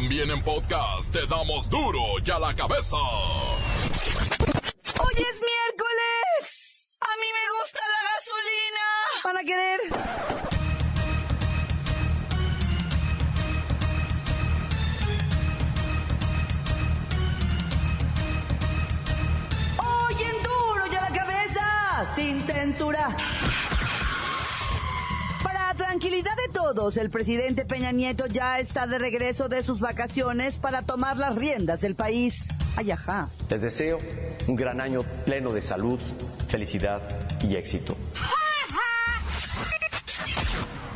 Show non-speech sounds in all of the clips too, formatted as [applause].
También en podcast te damos duro y a la cabeza. Hoy es miércoles. A mí me gusta la gasolina. ¿Van a querer? Hoy en duro y a la cabeza. Sin censura. Tranquilidad de todos, el presidente Peña Nieto ya está de regreso de sus vacaciones para tomar las riendas del país. Ay, ajá. Les deseo un gran año pleno de salud, felicidad y éxito.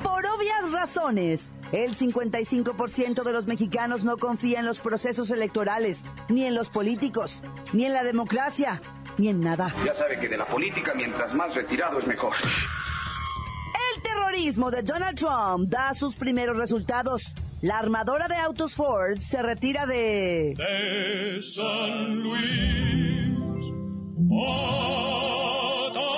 Por obvias razones, el 55% de los mexicanos no confía en los procesos electorales, ni en los políticos, ni en la democracia, ni en nada. Ya sabe que de la política mientras más retirado es mejor. El terrorismo de Donald Trump da sus primeros resultados. La armadora de autos Ford se retira de... de San Luis Potosí.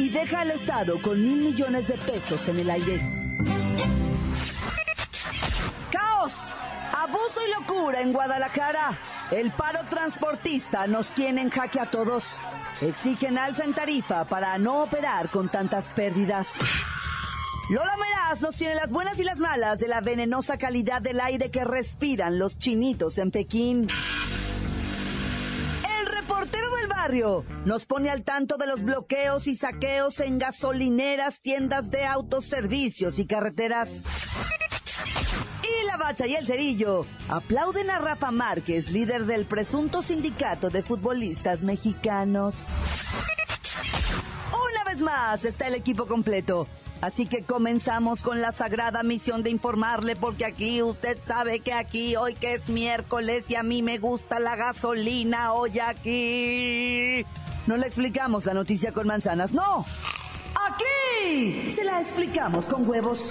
y deja al Estado con mil millones de pesos en el aire. ¡Caos! Abuso y locura en Guadalajara. El paro transportista nos tiene en jaque a todos. Exigen alza en tarifa para no operar con tantas pérdidas. Lola Meraz nos tiene las buenas y las malas de la venenosa calidad del aire que respiran los chinitos en Pekín. El reportero del barrio nos pone al tanto de los bloqueos y saqueos en gasolineras, tiendas de autoservicios y carreteras. Bacha y el cerillo aplauden a Rafa Márquez, líder del presunto sindicato de futbolistas mexicanos. Una vez más está el equipo completo. Así que comenzamos con la sagrada misión de informarle porque aquí usted sabe que aquí hoy que es miércoles y a mí me gusta la gasolina hoy aquí. No le explicamos la noticia con manzanas, no. Aquí se la explicamos con huevos.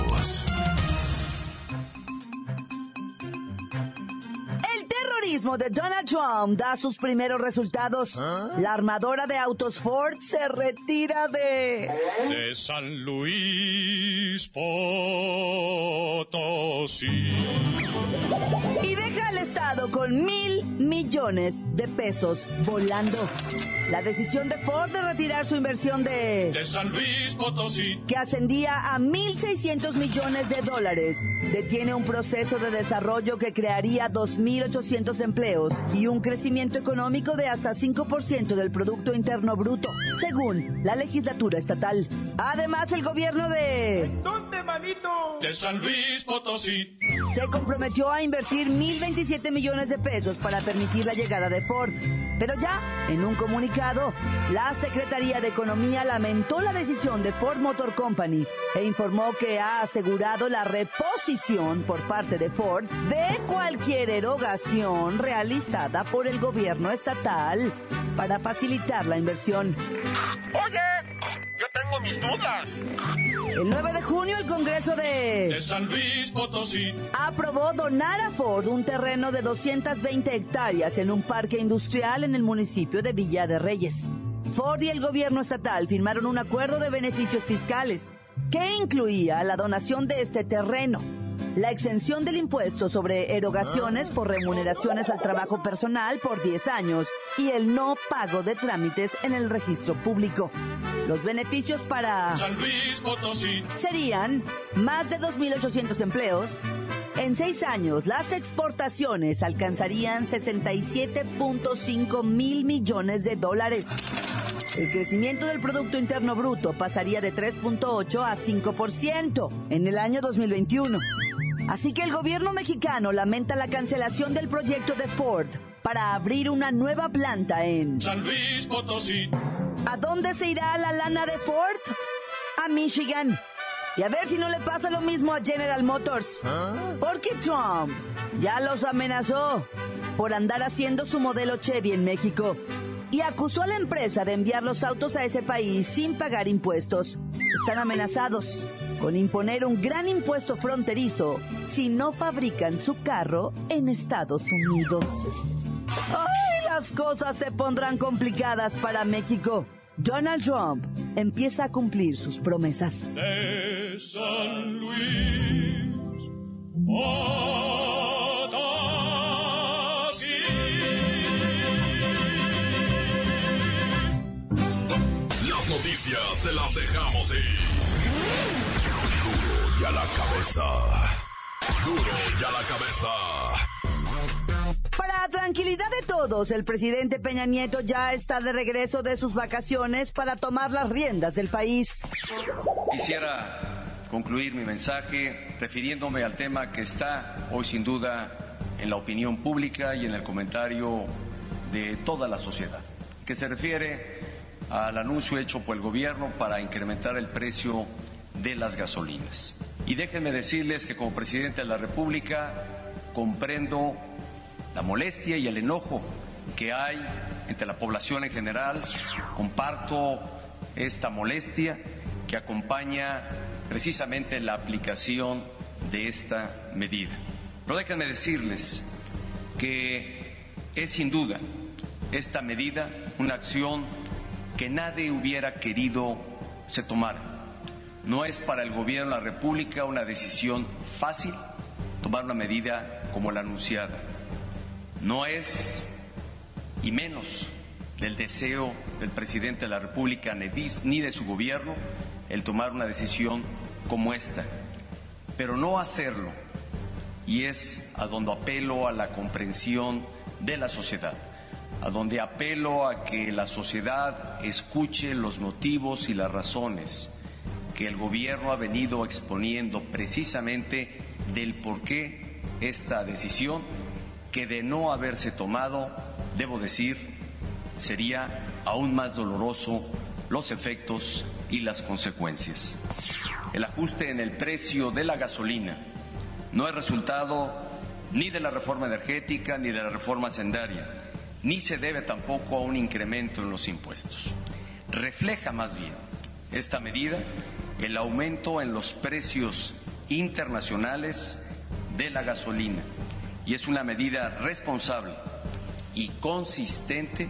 El terrorismo de Donald Trump da sus primeros resultados. La armadora de autos Ford se retira de... De San Luis Potosí. Y deja al Estado con mil millones de pesos volando. La decisión de Ford de retirar su inversión de... De San Luis Potosí. que ascendía a 1.600 millones de dólares, detiene un proceso de desarrollo que crearía 2.800 empleos y un crecimiento económico de hasta 5% del Producto Interno Bruto, según la legislatura estatal. Además, el gobierno de... De San Luis Potosí. se comprometió a invertir 1.027 millones de pesos para permitir la llegada de Ford. Pero ya, en un comunicado, la Secretaría de Economía lamentó la decisión de Ford Motor Company e informó que ha asegurado la reposición por parte de Ford de cualquier erogación realizada por el gobierno estatal para facilitar la inversión. Oye, tengo mis dudas. El 9 de junio el Congreso de... De San Luis Potosí. aprobó donar a Ford un terreno de 220 hectáreas en un parque industrial en el municipio de Villa de Reyes. Ford y el gobierno estatal firmaron un acuerdo de beneficios fiscales que incluía la donación de este terreno, la exención del impuesto sobre erogaciones por remuneraciones al trabajo personal por 10 años y el no pago de trámites en el registro público. Los beneficios para San Luis Potosí. serían más de 2.800 empleos. En seis años, las exportaciones alcanzarían 67.5 mil millones de dólares. El crecimiento del Producto Interno Bruto pasaría de 3.8 a 5% en el año 2021. Así que el gobierno mexicano lamenta la cancelación del proyecto de Ford para abrir una nueva planta en... San Luis Potosí. ¿A dónde se irá la lana de Ford? A Michigan. Y a ver si no le pasa lo mismo a General Motors. Porque Trump ya los amenazó por andar haciendo su modelo Chevy en México. y acusó a la empresa de enviar los autos a ese país sin pagar impuestos. Están amenazados con imponer un gran impuesto fronterizo si no fabrican su carro en Estados Unidos. ¡Ay! Las cosas se pondrán complicadas para México. Donald Trump empieza a cumplir sus promesas. De San Luis, Las noticias te las dejamos ir. Duro y a la cabeza. Duro y a la cabeza. Para tranquilidad de todos, el presidente Peña Nieto ya está de regreso de sus vacaciones para tomar las riendas del país. Quisiera concluir mi mensaje refiriéndome al tema que está hoy sin duda en la opinión pública y en el comentario de toda la sociedad, que se refiere al anuncio hecho por el gobierno para incrementar el precio de las gasolinas. Y déjenme decirles que como presidente de la República comprendo la molestia y el enojo que hay entre la población en general. Comparto esta molestia que acompaña precisamente la aplicación de esta medida. Pero déjenme decirles que es sin duda esta medida una acción que nadie hubiera querido se tomara. No es para el gobierno de la República una decisión fácil tomar una medida como la anunciada no es, y menos, del deseo del presidente de la República ni de su gobierno el tomar una decisión como esta. Pero no hacerlo, y es a donde apelo a la comprensión de la sociedad, a donde apelo a que la sociedad escuche los motivos y las razones que el gobierno ha venido exponiendo precisamente del por qué esta decisión que de no haberse tomado, debo decir, sería aún más doloroso los efectos y las consecuencias. El ajuste en el precio de la gasolina no es resultado ni de la reforma energética ni de la reforma sendaria, ni se debe tampoco a un incremento en los impuestos. Refleja más bien esta medida el aumento en los precios internacionales de la gasolina y es una medida responsable y consistente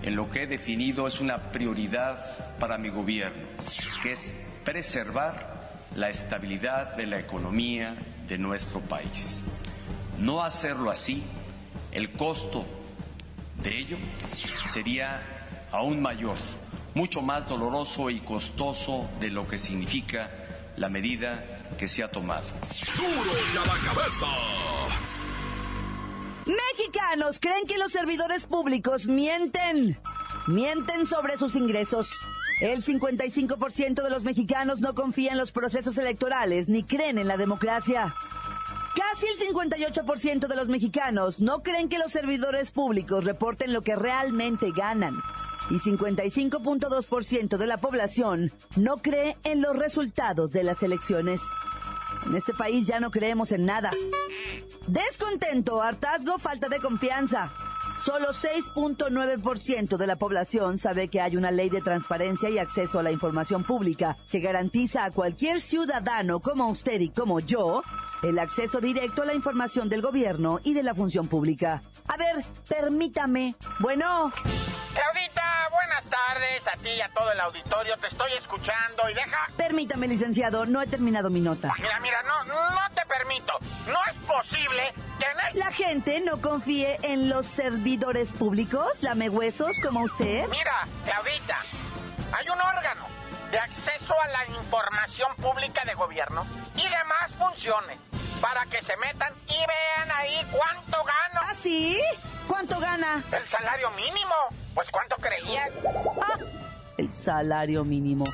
en lo que he definido es una prioridad para mi gobierno, que es preservar la estabilidad de la economía de nuestro país. No hacerlo así, el costo de ello sería aún mayor, mucho más doloroso y costoso de lo que significa la medida que se ha tomado. Duro la cabeza. Mexicanos creen que los servidores públicos mienten. Mienten sobre sus ingresos. El 55% de los mexicanos no confía en los procesos electorales ni creen en la democracia. Casi el 58% de los mexicanos no creen que los servidores públicos reporten lo que realmente ganan. Y 55.2% de la población no cree en los resultados de las elecciones. En este país ya no creemos en nada. Descontento, hartazgo, falta de confianza. Solo 6.9% de la población sabe que hay una ley de transparencia y acceso a la información pública que garantiza a cualquier ciudadano como usted y como yo el acceso directo a la información del gobierno y de la función pública. A ver, permítame. Bueno. Claudita, buenas tardes. A ti y a todo el auditorio te estoy escuchando y deja... Permítame, licenciado, no he terminado mi nota. Mira, mira, no, no te permito. No es posible que en La gente no confíe en los servidores públicos, lamehuesos como usted. Mira, Claudita, hay un órgano de acceso a la información pública de gobierno y demás funciones para que se metan y vean ahí cuánto gano. ¿Ah, sí? ¿Cuánto gana? El salario mínimo. Pues cuánto creías. Ah, el salario mínimo.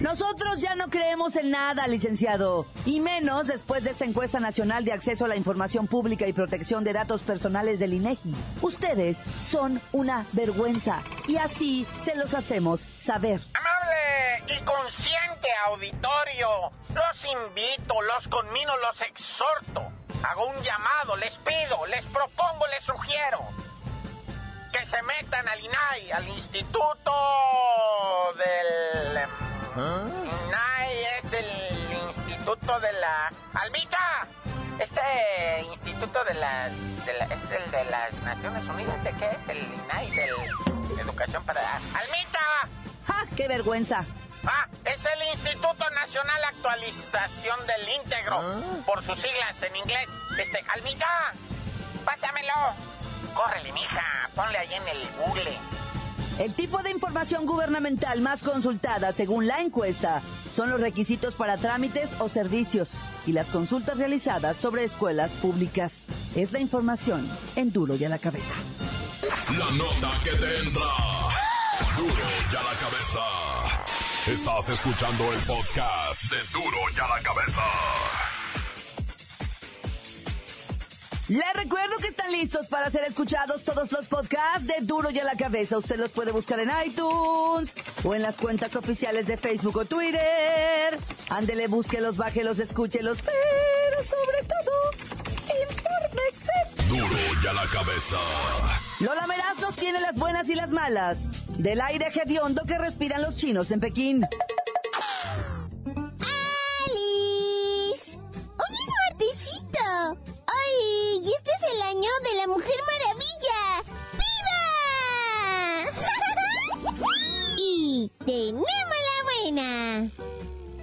Nosotros ya no creemos en nada, licenciado, y menos después de esta encuesta nacional de acceso a la información pública y protección de datos personales del INEGI. Ustedes son una vergüenza y así se los hacemos saber. Amable y consciente auditorio, los invito, los conmino, los exhorto. Hago un llamado, les pido, les propongo, les sugiero se metan al INAI, al Instituto del... Em, ¿Ah? INAI es el Instituto de la... ¡Almita! Este Instituto de las... es el de las Naciones Unidas, ¿de qué es? El INAI, de Educación para... ¡Almita! ¡Ja! ¡Qué vergüenza! Ah, es el Instituto Nacional Actualización del Íntegro, ¿Ah? por sus siglas en inglés. Este, Almita, pásamelo. Córrele, mija, ponle ahí en el Google. El tipo de información gubernamental más consultada según la encuesta son los requisitos para trámites o servicios y las consultas realizadas sobre escuelas públicas. Es la información en duro y a la cabeza. La nota que te entra. Duro y a la cabeza. Estás escuchando el podcast de Duro y a la cabeza. Les recuerdo que están listos para ser escuchados todos los podcasts de Duro y a la cabeza. Usted los puede buscar en iTunes o en las cuentas oficiales de Facebook o Twitter. Ándele, búsquelos, bájelos, escúchelos, pero sobre todo, infórmese. Duro y a la cabeza. Lola Meraz nos tiene las buenas y las malas del aire hediondo que respiran los chinos en Pekín. La Mujer Maravilla. ¡Viva! [laughs] y tenemos la buena.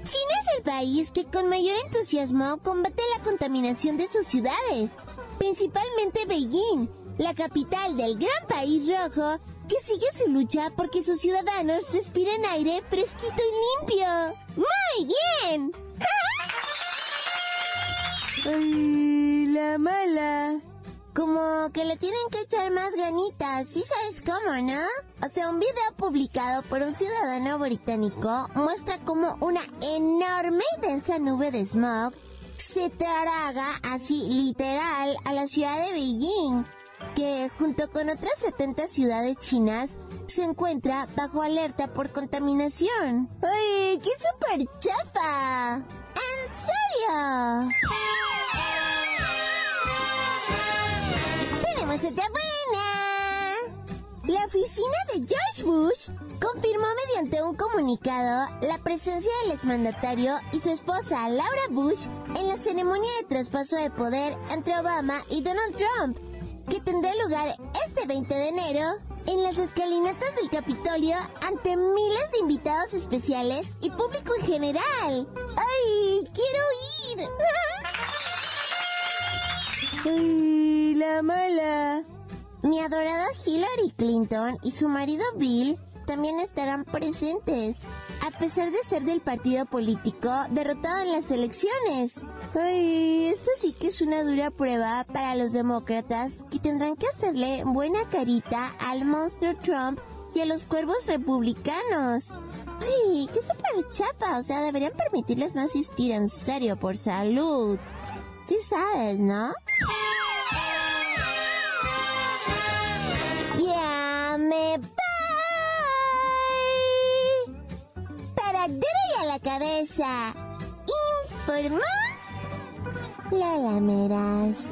China es el país que con mayor entusiasmo combate la contaminación de sus ciudades, principalmente Beijing, la capital del gran país rojo que sigue su lucha porque sus ciudadanos respiren aire fresquito y limpio. ¡Muy bien! [laughs] Ay, la mala. Como que le tienen que echar más ganitas, ¿sí sabes cómo, no? O sea, un video publicado por un ciudadano británico muestra cómo una enorme y densa nube de smog se traga así literal a la ciudad de Beijing que junto con otras 70 ciudades chinas se encuentra bajo alerta por contaminación. ¡Ay, qué super chafa! ¡En serio! ¡Tenemos otra buena! La oficina de George Bush confirmó mediante un comunicado la presencia del exmandatario y su esposa Laura Bush en la ceremonia de traspaso de poder entre Obama y Donald Trump que tendrá lugar este 20 de enero en las escalinatas del Capitolio ante miles de invitados especiales y público en general. ¡Ay, quiero ir! [laughs] ¡Ay, la mala! Mi adorada Hillary Clinton y su marido Bill también estarán presentes, a pesar de ser del partido político derrotado en las elecciones. Ay, esta sí que es una dura prueba para los demócratas que tendrán que hacerle buena carita al monstruo Trump y a los cuervos republicanos. Ay, qué súper chapa, o sea, deberían permitirles no asistir en serio por salud. Sí sabes, ¿no? Me Para duro a la cabeza. Informó la lameras.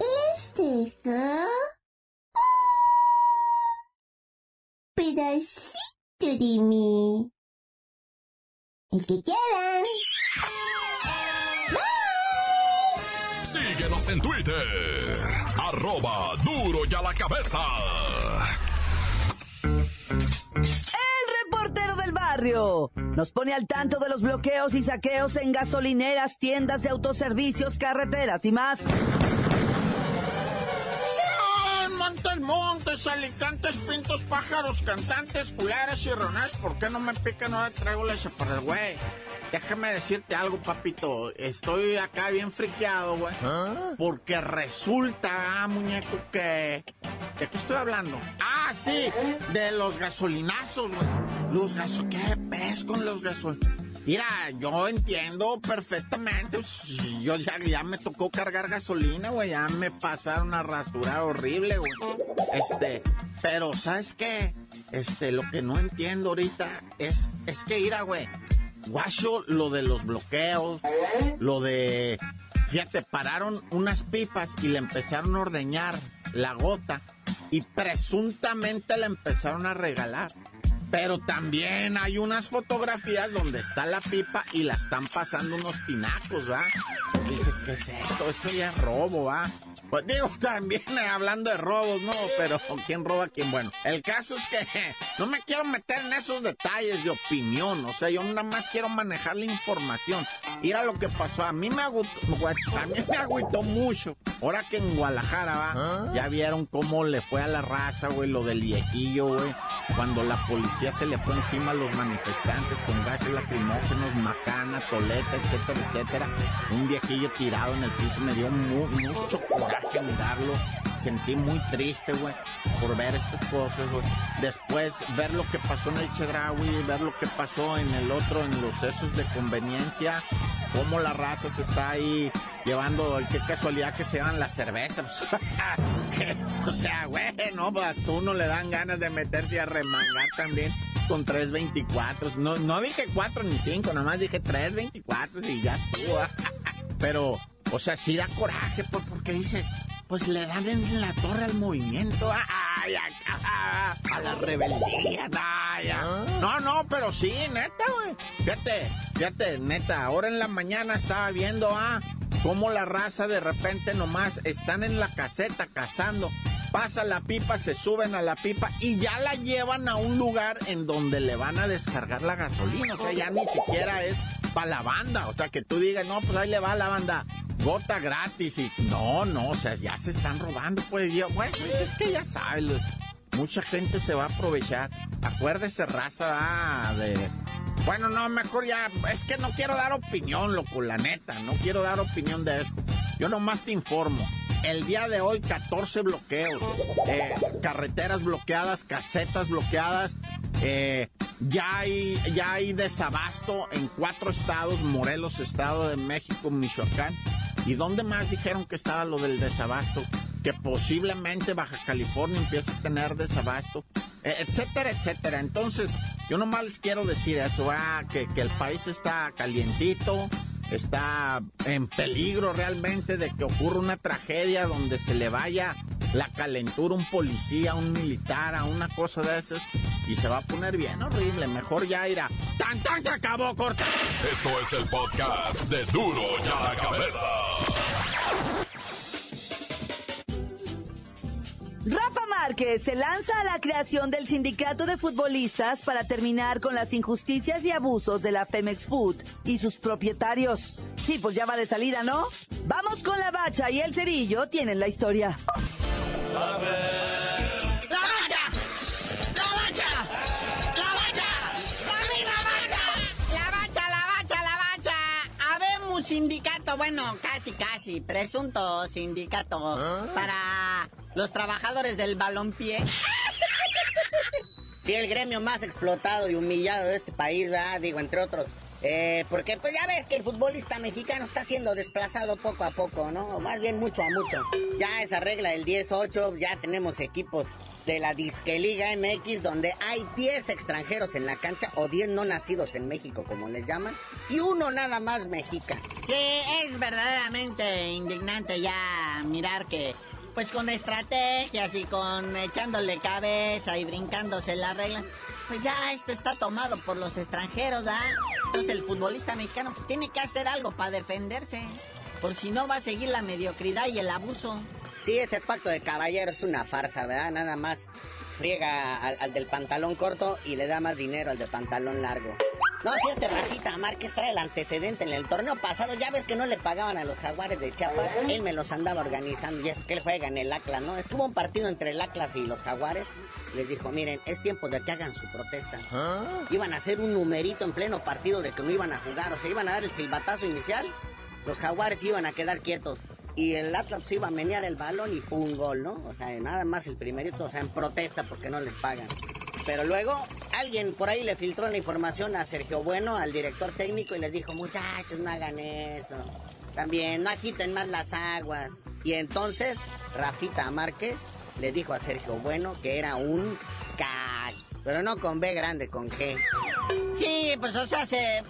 Les dejo pedacito de mí. El que quieran. Síguenos en Twitter. Arroba duro y a la cabeza. Nos pone al tanto de los bloqueos y saqueos en gasolineras, tiendas de autoservicios, carreteras y más. Montes, montes, alicantes, pintos, pájaros, cantantes, culares y ronas. ¿Por qué no me pican? Ahora traigo leche para el güey. Déjame decirte algo, papito. Estoy acá bien friqueado, güey. ¿Ah? Porque resulta, ah, muñeco, que... ¿De qué estoy hablando? Ah, sí, de los gasolinazos, güey. Los gasos... ¿Qué ves con los gasolinazos? Mira, yo entiendo perfectamente. Yo ya, ya me tocó cargar gasolina, güey. Ya me pasaron a rasura horrible, güey. Este, pero ¿sabes qué? Este, lo que no entiendo ahorita es, es que, ira, güey guacho lo de los bloqueos, lo de... Fíjate, pararon unas pipas y le empezaron a ordeñar la gota y presuntamente la empezaron a regalar. Pero también hay unas fotografías donde está la pipa y la están pasando unos pinacos, ¿va? Dices, ¿qué es esto? Esto ya es robo, ¿va? Pues digo, [laughs] también hablando de robos, ¿no? Pero ¿quién roba a quién? Bueno, el caso es que [laughs] no me quiero meter en esos detalles de opinión, o sea, yo nada más quiero manejar la información. Mira lo que pasó, a mí me agüitó, pues, a mí me agüitó mucho. Ahora que en Guadalajara, ¿va? ¿Ah? Ya vieron cómo le fue a la raza, güey, lo del viejillo, güey, cuando la policía se le fue encima a los manifestantes con gases lacrimógenos, macana, toleta, etcétera, etcétera. Un viejillo tirado en el piso me dio mucho coraje mirarlo. Sentí muy triste, güey, por ver estas cosas. Después, ver lo que pasó en el Chedraui, ver lo que pasó en el otro, en los sesos de conveniencia, cómo la raza se está ahí llevando, qué casualidad que se llevan la cerveza. [laughs] o sea, güey, no, pues tú no le dan ganas de meterse a remangar también con 324. No, no dije 4 ni 5, nomás dije 324 y ya estuvo. [laughs] Pero, o sea, sí da coraje pues, porque dice, pues le dan en la torre al movimiento, ay, a, a la rebeldía, ay, ¿Ah? No, no, pero sí, neta, güey. Fíjate, fíjate, neta, ahora en la mañana estaba viendo, ah, cómo la raza de repente nomás están en la caseta cazando. Pasa la pipa, se suben a la pipa y ya la llevan a un lugar en donde le van a descargar la gasolina. O sea, ya ni siquiera es para la banda. O sea, que tú digas, no, pues ahí le va la banda gota gratis y no, no, o sea, ya se están robando, pues yo, bueno, pues es que ya sabes, mucha gente se va a aprovechar. Acuérdese, raza, ah, de... Bueno, no, mejor ya, es que no quiero dar opinión, loco, la neta, no quiero dar opinión de esto. Yo nomás te informo. El día de hoy, 14 bloqueos, eh, carreteras bloqueadas, casetas bloqueadas, eh, ya, hay, ya hay desabasto en cuatro estados, Morelos, Estado de México, Michoacán ¿Y dónde más dijeron que estaba lo del desabasto? Que posiblemente Baja California empiece a tener desabasto, e, etcétera, etcétera. Entonces, yo nomás les quiero decir eso, ah, que, que el país está calientito, está en peligro realmente de que ocurra una tragedia donde se le vaya la calentura un policía, un militar, a una cosa de esas, y se va a poner bien horrible. Mejor ya irá. ¡Tan, tan! Se acabó, corta. Esto es el podcast de Duro ya la cabeza. Rafa Márquez se lanza a la creación del sindicato de futbolistas para terminar con las injusticias y abusos de la Femex Food y sus propietarios. Sí, pues ya va de salida, ¿no? Vamos con la bacha y el cerillo tienen la historia. Sindicato, bueno, casi, casi, presunto sindicato ¿Ah? para los trabajadores del balompié. [laughs] Sí, el gremio más explotado y humillado de este país, ¿verdad? digo, entre otros. Eh, porque pues ya ves que el futbolista mexicano está siendo desplazado poco a poco, ¿no? Más bien mucho a mucho. Ya esa regla del 10-8, ya tenemos equipos de la Disque Liga MX donde hay 10 extranjeros en la cancha o 10 no nacidos en México como les llaman y uno nada más mexica. Sí, es verdaderamente indignante ya mirar que pues con estrategias y con echándole cabeza y brincándose la regla, pues ya esto está tomado por los extranjeros, ¿ah? Entonces el futbolista mexicano pues, tiene que hacer algo para defenderse, por si no va a seguir la mediocridad y el abuso. Sí, ese pacto de caballeros es una farsa, ¿verdad? Nada más friega al, del pantalón corto y le da más dinero al del pantalón largo. No, si este Rafita Márquez trae el antecedente en el torneo pasado, ya ves que no le pagaban a los jaguares de Chiapas, él me los andaba organizando y es que él juega en el Atlas, ¿no? Es que hubo un partido entre el Atlas y los jaguares, les dijo, miren, es tiempo de que hagan su protesta. ¿Ah? Iban a hacer un numerito en pleno partido de que no iban a jugar, o sea, iban a dar el silbatazo inicial, los jaguares iban a quedar quietos y el Atlas iba a menear el balón y fue un gol, ¿no? O sea, nada más el primerito, o sea, en protesta porque no les pagan. Pero luego alguien por ahí le filtró la información a Sergio Bueno, al director técnico, y les dijo, muchachos, no hagan eso. También, no agiten más las aguas. Y entonces, Rafita Márquez le dijo a Sergio Bueno que era un c pero no con B grande, con G. Sí, pues o sea, se...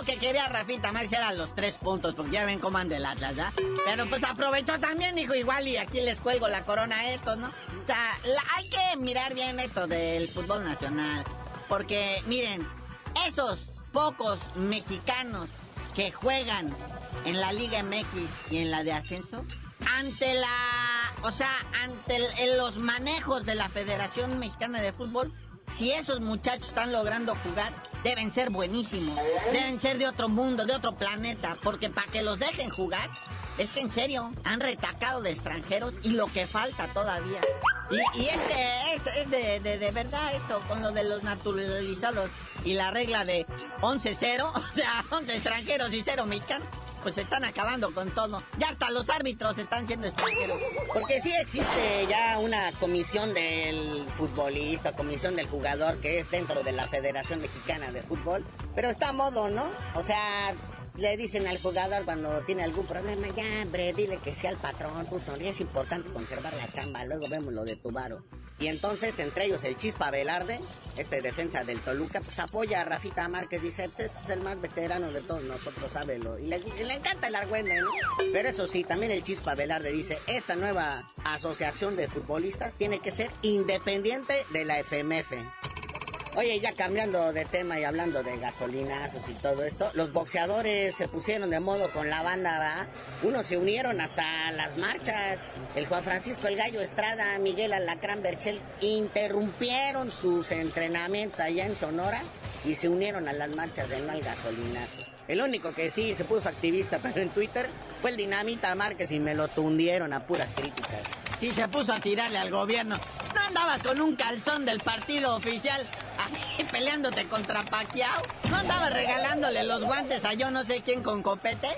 lo que quería Rafita Márquez eran los tres puntos, porque ya ven cómo anda el Atlas, ¿ya? Pero pues aprovechó también, dijo, igual y aquí les cuelgo la corona a estos, ¿no? O sea, hay que mirar bien esto del fútbol nacional, porque miren, esos pocos mexicanos que juegan en la Liga MX y en la de ascenso, ante la, o sea, ante los manejos de la Federación Mexicana de Fútbol, si esos muchachos están logrando jugar, deben ser buenísimos. Deben ser de otro mundo, de otro planeta. Porque para que los dejen jugar, es que en serio, han retacado de extranjeros y lo que falta todavía. Y, que es, de, de, verdad esto, con lo de los naturalizados y la regla de 11-0, [laughs] o sea, 11 extranjeros y 0 mexicanos pues están acabando con todo. Ya hasta los árbitros están siendo extranjeros. Porque sí existe ya una comisión del futbolista, comisión del jugador que es dentro de la Federación Mexicana de Fútbol, pero está a modo, ¿no? O sea, le dicen al jugador cuando tiene algún problema, ya, hombre, dile que sea el patrón, pues es importante conservar la chamba, luego vemos lo de tu varo. Y entonces, entre ellos, el Chispa Velarde, este defensa del Toluca, pues apoya a Rafita Márquez, dice, este es el más veterano de todos nosotros, sábelo. Y le, le encanta el argüende, ¿no? Pero eso sí, también el Chispa Velarde dice, esta nueva asociación de futbolistas tiene que ser independiente de la FMF. Oye, ya cambiando de tema y hablando de gasolinazos y todo esto, los boxeadores se pusieron de modo con la banda, ¿va? Unos se unieron hasta las marchas. El Juan Francisco El Gallo Estrada, Miguel Alacrán Berchel interrumpieron sus entrenamientos allá en Sonora y se unieron a las marchas de no al gasolinazo. El único que sí se puso activista, [laughs] pero en Twitter, fue el Dinamita Márquez y me lo tundieron a puras críticas. Sí, se puso a tirarle al gobierno. ¿No andabas con un calzón del partido oficial peleándote contra Paquiao? ¿No andabas regalándole los guantes a yo no sé quién con copete?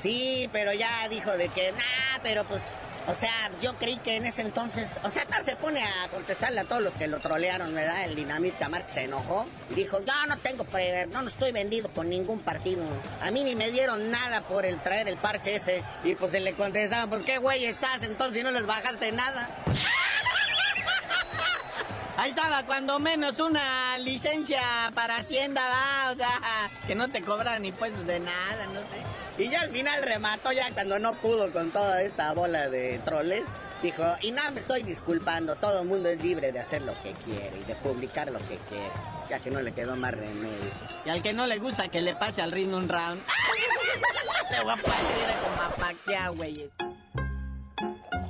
Sí, pero ya dijo de que, nah, pero pues o sea, yo creí que en ese entonces, o sea, se pone a contestarle a todos los que lo trolearon, ¿verdad? El Dinamita Marx se enojó y dijo, yo no tengo, pre no, no estoy vendido con ningún partido. A mí ni me dieron nada por el traer el parche ese. Y pues se le contestaban, pues qué güey estás entonces si no les bajaste nada. Ahí estaba cuando menos una licencia para Hacienda, va, o sea, que no te cobran ni pues de nada, no sé. Y ya al final remató ya cuando no pudo con toda esta bola de troles. Dijo, y no me estoy disculpando, todo el mundo es libre de hacer lo que quiere y de publicar lo que quiere, ya que no le quedó más remedio. Y al que no le gusta que le pase al ritmo un round, [laughs] le voy a partir como a güey.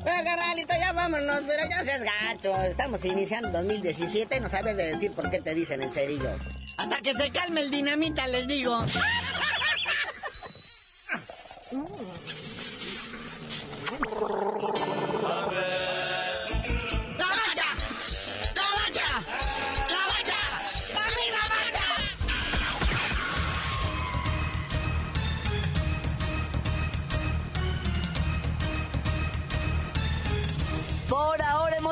Eh, carnalito, ya vámonos, pero ya seas gacho. Estamos iniciando 2017, no sabes de decir por qué te dicen el cerillo. Hasta que se calme el dinamita, les digo. [laughs]